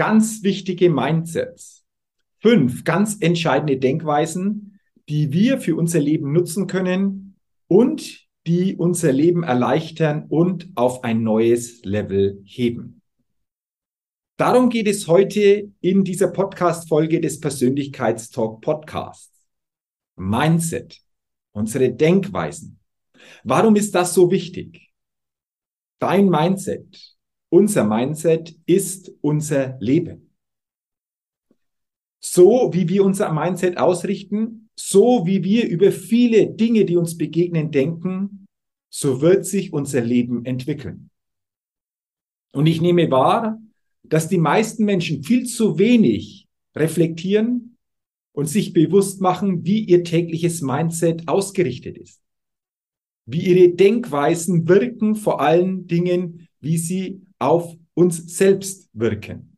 ganz wichtige Mindsets. Fünf ganz entscheidende Denkweisen, die wir für unser Leben nutzen können und die unser Leben erleichtern und auf ein neues Level heben. Darum geht es heute in dieser Podcast-Folge des Persönlichkeitstalk Podcasts. Mindset, unsere Denkweisen. Warum ist das so wichtig? Dein Mindset, unser Mindset ist unser Leben. So wie wir unser Mindset ausrichten, so wie wir über viele Dinge, die uns begegnen, denken, so wird sich unser Leben entwickeln. Und ich nehme wahr, dass die meisten Menschen viel zu wenig reflektieren und sich bewusst machen, wie ihr tägliches Mindset ausgerichtet ist. Wie ihre Denkweisen wirken, vor allen Dingen, wie sie auf uns selbst wirken.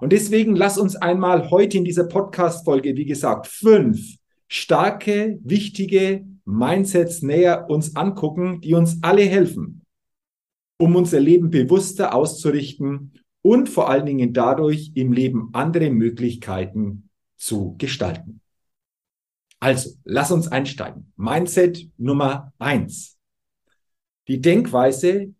Und deswegen lass uns einmal heute in dieser Podcast-Folge, wie gesagt, fünf starke, wichtige Mindsets näher uns angucken, die uns alle helfen, um unser Leben bewusster auszurichten und vor allen Dingen dadurch im Leben andere Möglichkeiten zu gestalten. Also, lass uns einsteigen. Mindset Nummer eins. Die Denkweise,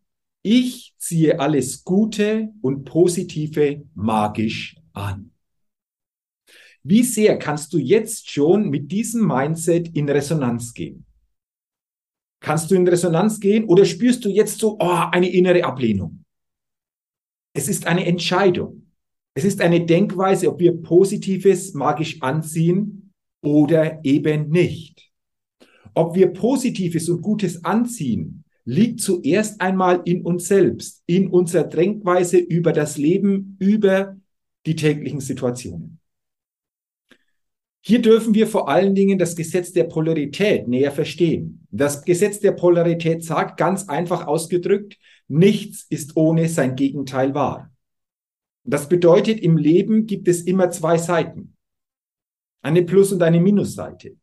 ich ziehe alles Gute und Positive magisch an. Wie sehr kannst du jetzt schon mit diesem Mindset in Resonanz gehen? Kannst du in Resonanz gehen oder spürst du jetzt so oh, eine innere Ablehnung? Es ist eine Entscheidung. Es ist eine Denkweise, ob wir Positives magisch anziehen oder eben nicht. Ob wir Positives und Gutes anziehen, liegt zuerst einmal in uns selbst, in unserer Denkweise über das Leben, über die täglichen Situationen. Hier dürfen wir vor allen Dingen das Gesetz der Polarität näher verstehen. Das Gesetz der Polarität sagt ganz einfach ausgedrückt, nichts ist ohne sein Gegenteil wahr. Das bedeutet, im Leben gibt es immer zwei Seiten. Eine Plus- und eine Minusseite.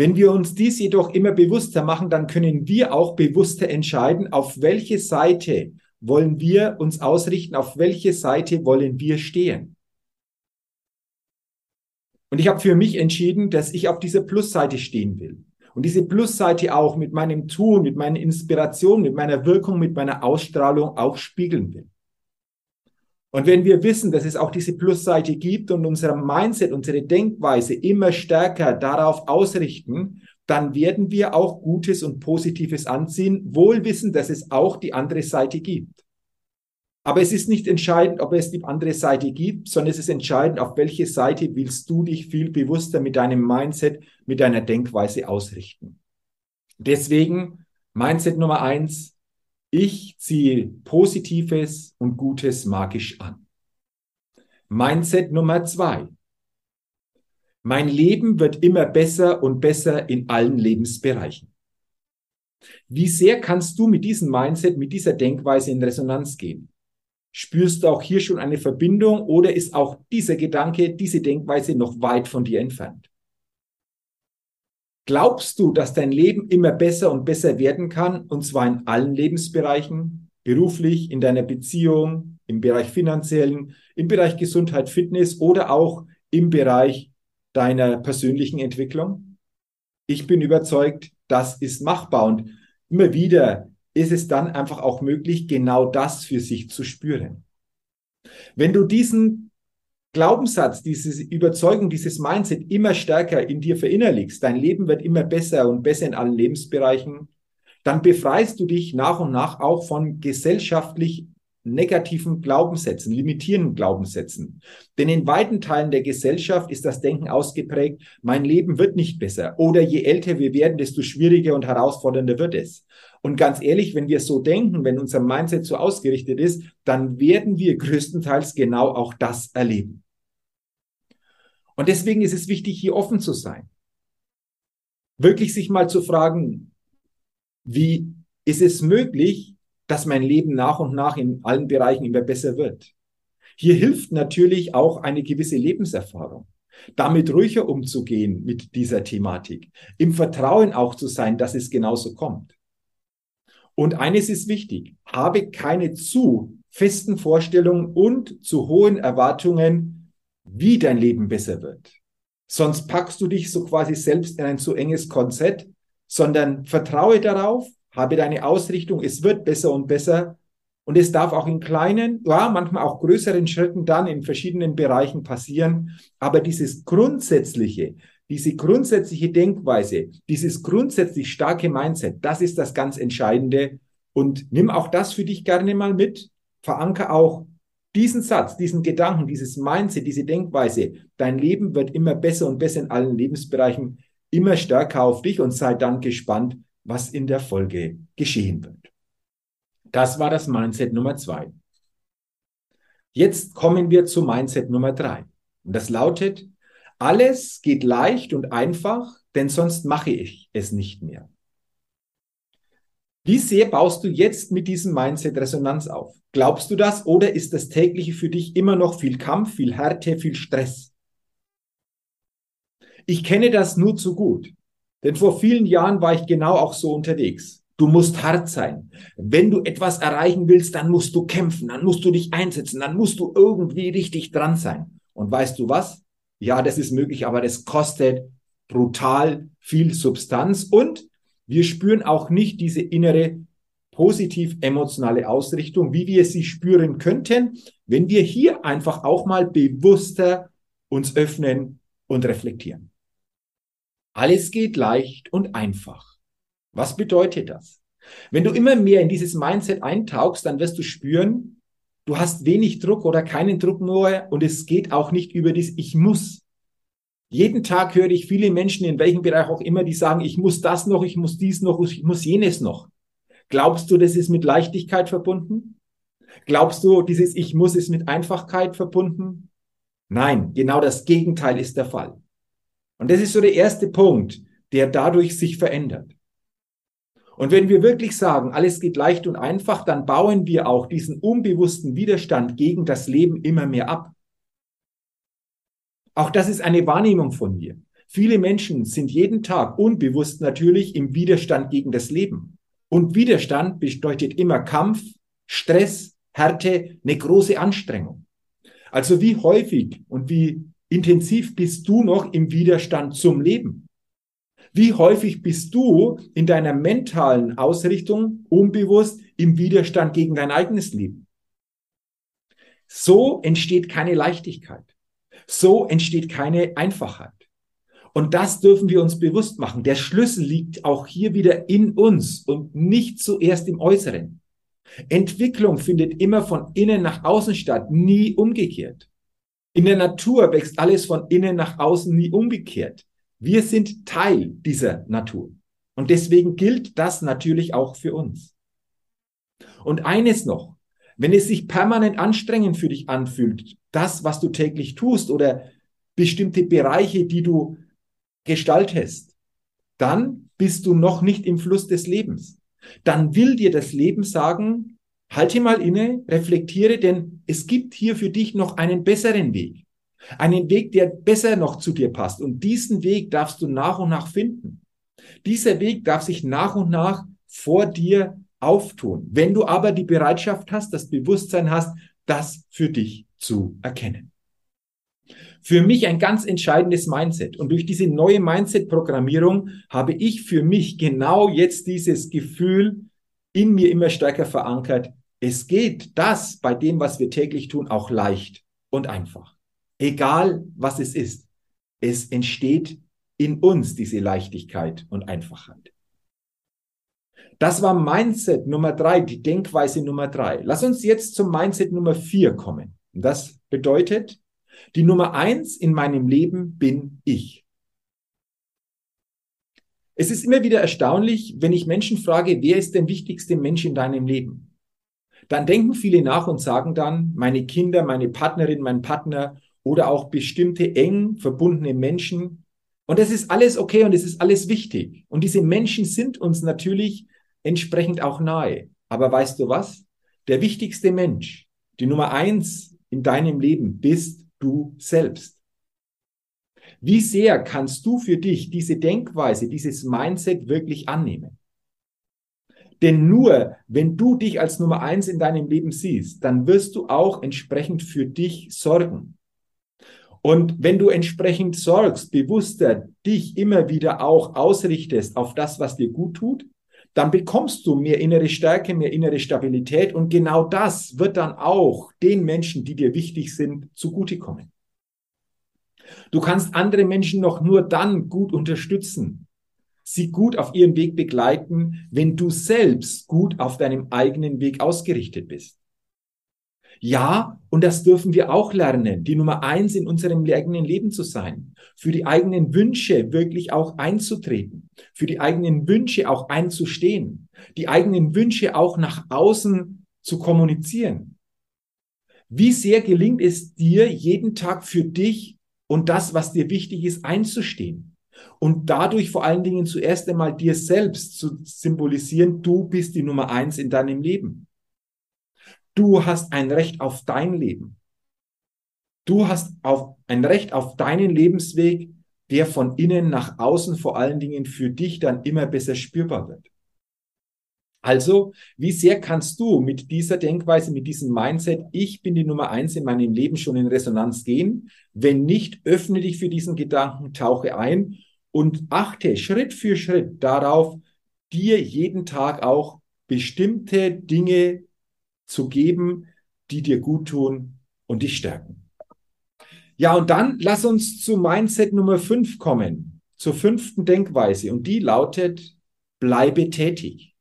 Wenn wir uns dies jedoch immer bewusster machen, dann können wir auch bewusster entscheiden, auf welche Seite wollen wir uns ausrichten, auf welche Seite wollen wir stehen. Und ich habe für mich entschieden, dass ich auf dieser Plusseite stehen will. Und diese Plusseite auch mit meinem Tun, mit meiner Inspiration, mit meiner Wirkung, mit meiner Ausstrahlung auch spiegeln will. Und wenn wir wissen, dass es auch diese Plusseite gibt und unser Mindset, unsere Denkweise immer stärker darauf ausrichten, dann werden wir auch Gutes und Positives anziehen, wohl wissen, dass es auch die andere Seite gibt. Aber es ist nicht entscheidend, ob es die andere Seite gibt, sondern es ist entscheidend, auf welche Seite willst du dich viel bewusster mit deinem Mindset, mit deiner Denkweise ausrichten. Deswegen Mindset Nummer eins, ich ziehe Positives und Gutes magisch an. Mindset Nummer zwei. Mein Leben wird immer besser und besser in allen Lebensbereichen. Wie sehr kannst du mit diesem Mindset, mit dieser Denkweise in Resonanz gehen? Spürst du auch hier schon eine Verbindung oder ist auch dieser Gedanke, diese Denkweise noch weit von dir entfernt? Glaubst du, dass dein Leben immer besser und besser werden kann, und zwar in allen Lebensbereichen, beruflich, in deiner Beziehung, im Bereich finanziellen, im Bereich Gesundheit, Fitness oder auch im Bereich deiner persönlichen Entwicklung? Ich bin überzeugt, das ist machbar und immer wieder ist es dann einfach auch möglich, genau das für sich zu spüren. Wenn du diesen Glaubenssatz, diese Überzeugung, dieses Mindset immer stärker in dir verinnerlichst, dein Leben wird immer besser und besser in allen Lebensbereichen, dann befreist du dich nach und nach auch von gesellschaftlich negativen Glaubenssätzen, limitierenden Glaubenssätzen. Denn in weiten Teilen der Gesellschaft ist das Denken ausgeprägt, mein Leben wird nicht besser. Oder je älter wir werden, desto schwieriger und herausfordernder wird es. Und ganz ehrlich, wenn wir so denken, wenn unser Mindset so ausgerichtet ist, dann werden wir größtenteils genau auch das erleben. Und deswegen ist es wichtig, hier offen zu sein. Wirklich sich mal zu fragen, wie ist es möglich, dass mein Leben nach und nach in allen Bereichen immer besser wird. Hier hilft natürlich auch eine gewisse Lebenserfahrung, damit ruhiger umzugehen mit dieser Thematik, im Vertrauen auch zu sein, dass es genauso kommt. Und eines ist wichtig, habe keine zu festen Vorstellungen und zu hohen Erwartungen, wie dein Leben besser wird. Sonst packst du dich so quasi selbst in ein zu enges Konzept, sondern vertraue darauf, habe deine Ausrichtung, es wird besser und besser. Und es darf auch in kleinen, ja, manchmal auch größeren Schritten dann in verschiedenen Bereichen passieren. Aber dieses grundsätzliche, diese grundsätzliche Denkweise, dieses grundsätzlich starke Mindset, das ist das ganz Entscheidende. Und nimm auch das für dich gerne mal mit. Veranker auch diesen Satz, diesen Gedanken, dieses Mindset, diese Denkweise. Dein Leben wird immer besser und besser in allen Lebensbereichen, immer stärker auf dich und sei dann gespannt, was in der Folge geschehen wird. Das war das Mindset Nummer zwei. Jetzt kommen wir zu Mindset Nummer drei. Und das lautet, alles geht leicht und einfach, denn sonst mache ich es nicht mehr. Wie sehr baust du jetzt mit diesem Mindset Resonanz auf? Glaubst du das oder ist das tägliche für dich immer noch viel Kampf, viel Härte, viel Stress? Ich kenne das nur zu gut. Denn vor vielen Jahren war ich genau auch so unterwegs. Du musst hart sein. Wenn du etwas erreichen willst, dann musst du kämpfen, dann musst du dich einsetzen, dann musst du irgendwie richtig dran sein. Und weißt du was? Ja, das ist möglich, aber das kostet brutal viel Substanz und wir spüren auch nicht diese innere positiv emotionale Ausrichtung, wie wir sie spüren könnten, wenn wir hier einfach auch mal bewusster uns öffnen und reflektieren. Alles geht leicht und einfach. Was bedeutet das? Wenn du immer mehr in dieses Mindset eintauchst, dann wirst du spüren, du hast wenig Druck oder keinen Druck nur und es geht auch nicht über das Ich muss. Jeden Tag höre ich viele Menschen, in welchem Bereich auch immer, die sagen, ich muss das noch, ich muss dies noch, ich muss jenes noch. Glaubst du, das ist mit Leichtigkeit verbunden? Glaubst du, dieses Ich muss ist mit Einfachkeit verbunden? Nein, genau das Gegenteil ist der Fall. Und das ist so der erste Punkt, der dadurch sich verändert. Und wenn wir wirklich sagen, alles geht leicht und einfach, dann bauen wir auch diesen unbewussten Widerstand gegen das Leben immer mehr ab. Auch das ist eine Wahrnehmung von mir. Viele Menschen sind jeden Tag unbewusst natürlich im Widerstand gegen das Leben. Und Widerstand bedeutet immer Kampf, Stress, Härte, eine große Anstrengung. Also wie häufig und wie intensiv bist du noch im Widerstand zum Leben? Wie häufig bist du in deiner mentalen Ausrichtung unbewusst im Widerstand gegen dein eigenes Leben? So entsteht keine Leichtigkeit. So entsteht keine Einfachheit. Und das dürfen wir uns bewusst machen. Der Schlüssel liegt auch hier wieder in uns und nicht zuerst im Äußeren. Entwicklung findet immer von innen nach außen statt, nie umgekehrt. In der Natur wächst alles von innen nach außen, nie umgekehrt. Wir sind Teil dieser Natur. Und deswegen gilt das natürlich auch für uns. Und eines noch, wenn es sich permanent anstrengend für dich anfühlt, das, was du täglich tust oder bestimmte Bereiche, die du gestaltest, dann bist du noch nicht im Fluss des Lebens. Dann will dir das Leben sagen, Halte mal inne, reflektiere, denn es gibt hier für dich noch einen besseren Weg. Einen Weg, der besser noch zu dir passt. Und diesen Weg darfst du nach und nach finden. Dieser Weg darf sich nach und nach vor dir auftun. Wenn du aber die Bereitschaft hast, das Bewusstsein hast, das für dich zu erkennen. Für mich ein ganz entscheidendes Mindset. Und durch diese neue Mindset-Programmierung habe ich für mich genau jetzt dieses Gefühl in mir immer stärker verankert es geht das bei dem, was wir täglich tun, auch leicht und einfach. Egal was es ist, es entsteht in uns diese Leichtigkeit und Einfachheit. Das war Mindset Nummer drei, die Denkweise Nummer drei. Lass uns jetzt zum Mindset Nummer vier kommen. Das bedeutet, die Nummer eins in meinem Leben bin ich. Es ist immer wieder erstaunlich, wenn ich Menschen frage, wer ist der wichtigste Mensch in deinem Leben? Dann denken viele nach und sagen dann, meine Kinder, meine Partnerin, mein Partner oder auch bestimmte eng verbundene Menschen. Und das ist alles okay und es ist alles wichtig. Und diese Menschen sind uns natürlich entsprechend auch nahe. Aber weißt du was? Der wichtigste Mensch, die Nummer eins in deinem Leben bist du selbst. Wie sehr kannst du für dich diese Denkweise, dieses Mindset wirklich annehmen? Denn nur wenn du dich als Nummer eins in deinem Leben siehst, dann wirst du auch entsprechend für dich sorgen. Und wenn du entsprechend sorgst, bewusster dich immer wieder auch ausrichtest auf das, was dir gut tut, dann bekommst du mehr innere Stärke, mehr innere Stabilität und genau das wird dann auch den Menschen, die dir wichtig sind, zugutekommen. Du kannst andere Menschen noch nur dann gut unterstützen, sie gut auf ihren Weg begleiten, wenn du selbst gut auf deinem eigenen Weg ausgerichtet bist. Ja, und das dürfen wir auch lernen, die Nummer eins in unserem eigenen Leben zu sein, für die eigenen Wünsche wirklich auch einzutreten, für die eigenen Wünsche auch einzustehen, die eigenen Wünsche auch nach außen zu kommunizieren. Wie sehr gelingt es dir, jeden Tag für dich und das, was dir wichtig ist, einzustehen? Und dadurch vor allen Dingen zuerst einmal dir selbst zu symbolisieren, du bist die Nummer eins in deinem Leben. Du hast ein Recht auf dein Leben. Du hast auf, ein Recht auf deinen Lebensweg, der von innen nach außen vor allen Dingen für dich dann immer besser spürbar wird. Also, wie sehr kannst du mit dieser Denkweise, mit diesem Mindset, ich bin die Nummer eins in meinem Leben schon in Resonanz gehen? Wenn nicht, öffne dich für diesen Gedanken, tauche ein und achte Schritt für Schritt darauf, dir jeden Tag auch bestimmte Dinge zu geben, die dir gut tun und dich stärken. Ja, und dann lass uns zu Mindset Nummer 5 kommen, zur fünften Denkweise. Und die lautet, bleibe tätig.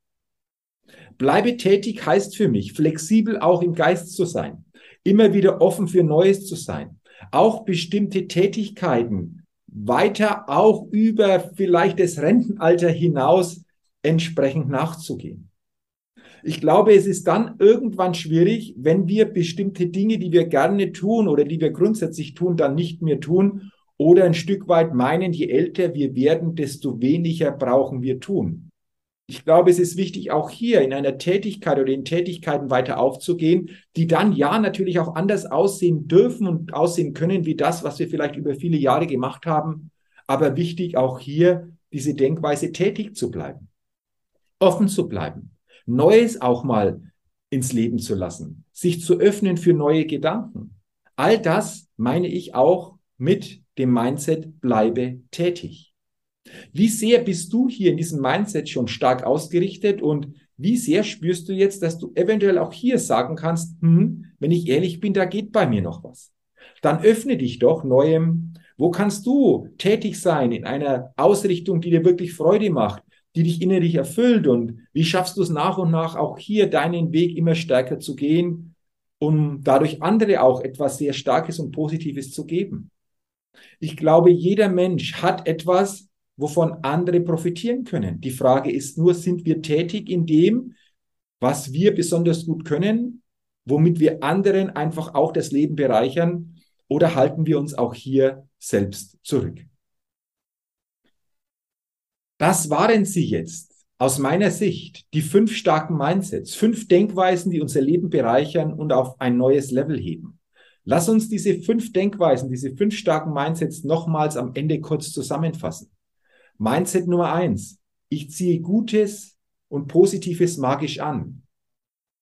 Bleibe tätig heißt für mich, flexibel auch im Geist zu sein, immer wieder offen für Neues zu sein, auch bestimmte Tätigkeiten weiter auch über vielleicht das Rentenalter hinaus entsprechend nachzugehen. Ich glaube, es ist dann irgendwann schwierig, wenn wir bestimmte Dinge, die wir gerne tun oder die wir grundsätzlich tun, dann nicht mehr tun oder ein Stück weit meinen, je älter wir werden, desto weniger brauchen wir tun. Ich glaube, es ist wichtig, auch hier in einer Tätigkeit oder in Tätigkeiten weiter aufzugehen, die dann ja natürlich auch anders aussehen dürfen und aussehen können wie das, was wir vielleicht über viele Jahre gemacht haben. Aber wichtig auch hier, diese Denkweise tätig zu bleiben, offen zu bleiben, Neues auch mal ins Leben zu lassen, sich zu öffnen für neue Gedanken. All das meine ich auch mit dem Mindset bleibe tätig. Wie sehr bist du hier in diesem Mindset schon stark ausgerichtet und wie sehr spürst du jetzt, dass du eventuell auch hier sagen kannst, hm, wenn ich ehrlich bin, da geht bei mir noch was. Dann öffne dich doch neuem. Wo kannst du tätig sein in einer Ausrichtung, die dir wirklich Freude macht? die dich innerlich erfüllt und wie schaffst du es nach und nach auch hier deinen Weg immer stärker zu gehen, um dadurch andere auch etwas sehr Starkes und Positives zu geben. Ich glaube, jeder Mensch hat etwas, wovon andere profitieren können. Die Frage ist nur, sind wir tätig in dem, was wir besonders gut können, womit wir anderen einfach auch das Leben bereichern, oder halten wir uns auch hier selbst zurück? Das waren sie jetzt aus meiner Sicht, die fünf starken Mindsets, fünf Denkweisen, die unser Leben bereichern und auf ein neues Level heben. Lass uns diese fünf Denkweisen, diese fünf starken Mindsets nochmals am Ende kurz zusammenfassen. Mindset Nummer eins. Ich ziehe Gutes und Positives magisch an.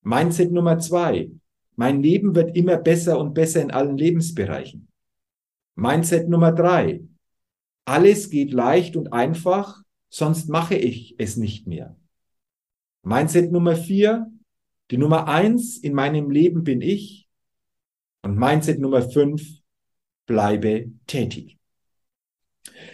Mindset Nummer zwei. Mein Leben wird immer besser und besser in allen Lebensbereichen. Mindset Nummer drei. Alles geht leicht und einfach sonst mache ich es nicht mehr. Mindset Nummer vier, die Nummer eins in meinem Leben bin ich. Und Mindset Nummer fünf, bleibe tätig.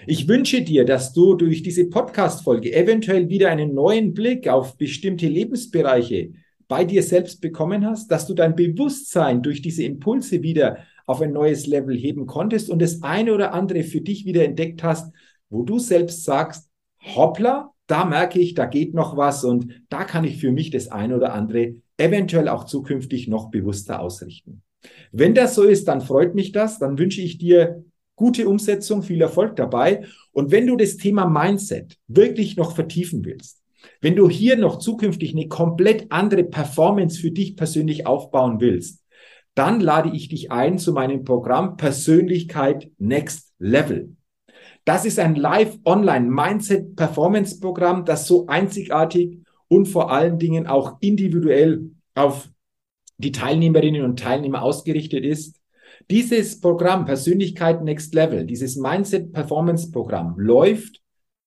Ich wünsche dir, dass du durch diese Podcast-Folge eventuell wieder einen neuen Blick auf bestimmte Lebensbereiche bei dir selbst bekommen hast, dass du dein Bewusstsein durch diese Impulse wieder auf ein neues Level heben konntest und das eine oder andere für dich wieder entdeckt hast, wo du selbst sagst, hoppla, da merke ich, da geht noch was und da kann ich für mich das eine oder andere eventuell auch zukünftig noch bewusster ausrichten. Wenn das so ist, dann freut mich das, dann wünsche ich dir gute Umsetzung, viel Erfolg dabei. Und wenn du das Thema Mindset wirklich noch vertiefen willst, wenn du hier noch zukünftig eine komplett andere Performance für dich persönlich aufbauen willst, dann lade ich dich ein zu meinem Programm Persönlichkeit Next Level. Das ist ein Live-Online-Mindset-Performance-Programm, das so einzigartig und vor allen Dingen auch individuell auf die Teilnehmerinnen und Teilnehmer ausgerichtet ist. Dieses Programm Persönlichkeit Next Level, dieses Mindset Performance Programm läuft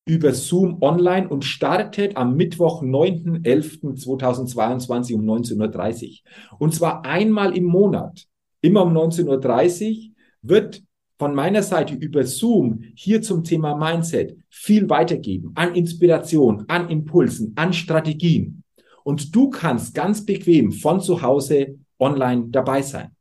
über Zoom online und startet am Mittwoch, 9.11.2022 um 19.30 Uhr. Und zwar einmal im Monat, immer um 19.30 Uhr, wird von meiner Seite über Zoom hier zum Thema Mindset viel weitergeben an Inspiration, an Impulsen, an Strategien. Und du kannst ganz bequem von zu Hause online dabei sein.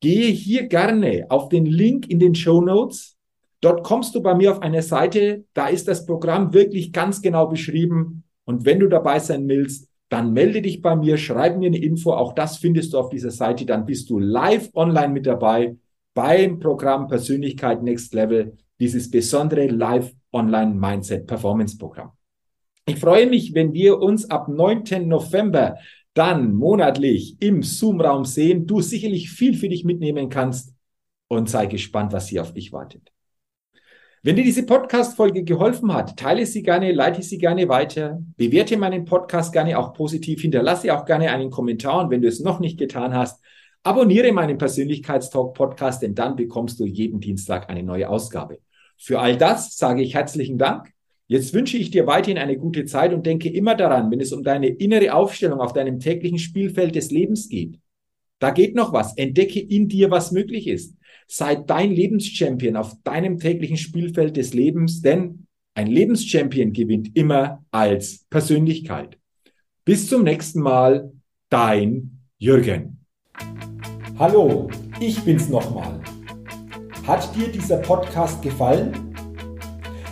Gehe hier gerne auf den Link in den Show Notes Dort kommst du bei mir auf eine Seite, da ist das Programm wirklich ganz genau beschrieben. Und wenn du dabei sein willst, dann melde dich bei mir, schreib mir eine Info. Auch das findest du auf dieser Seite. Dann bist du live online mit dabei beim Programm Persönlichkeit Next Level, dieses besondere Live Online Mindset Performance Programm. Ich freue mich, wenn wir uns ab 9. November dann monatlich im Zoom-Raum sehen. Du sicherlich viel für dich mitnehmen kannst und sei gespannt, was hier auf dich wartet. Wenn dir diese Podcast-Folge geholfen hat, teile sie gerne, leite sie gerne weiter, bewerte meinen Podcast gerne auch positiv, hinterlasse auch gerne einen Kommentar und wenn du es noch nicht getan hast, abonniere meinen Persönlichkeitstalk-Podcast, denn dann bekommst du jeden Dienstag eine neue Ausgabe. Für all das sage ich herzlichen Dank. Jetzt wünsche ich dir weiterhin eine gute Zeit und denke immer daran, wenn es um deine innere Aufstellung auf deinem täglichen Spielfeld des Lebens geht. Da geht noch was. Entdecke in dir, was möglich ist. Sei dein Lebenschampion auf deinem täglichen Spielfeld des Lebens, denn ein Lebenschampion gewinnt immer als Persönlichkeit. Bis zum nächsten Mal, dein Jürgen. Hallo, ich bin's nochmal. Hat dir dieser Podcast gefallen?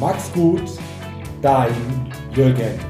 Mach's gut, dein Jürgen.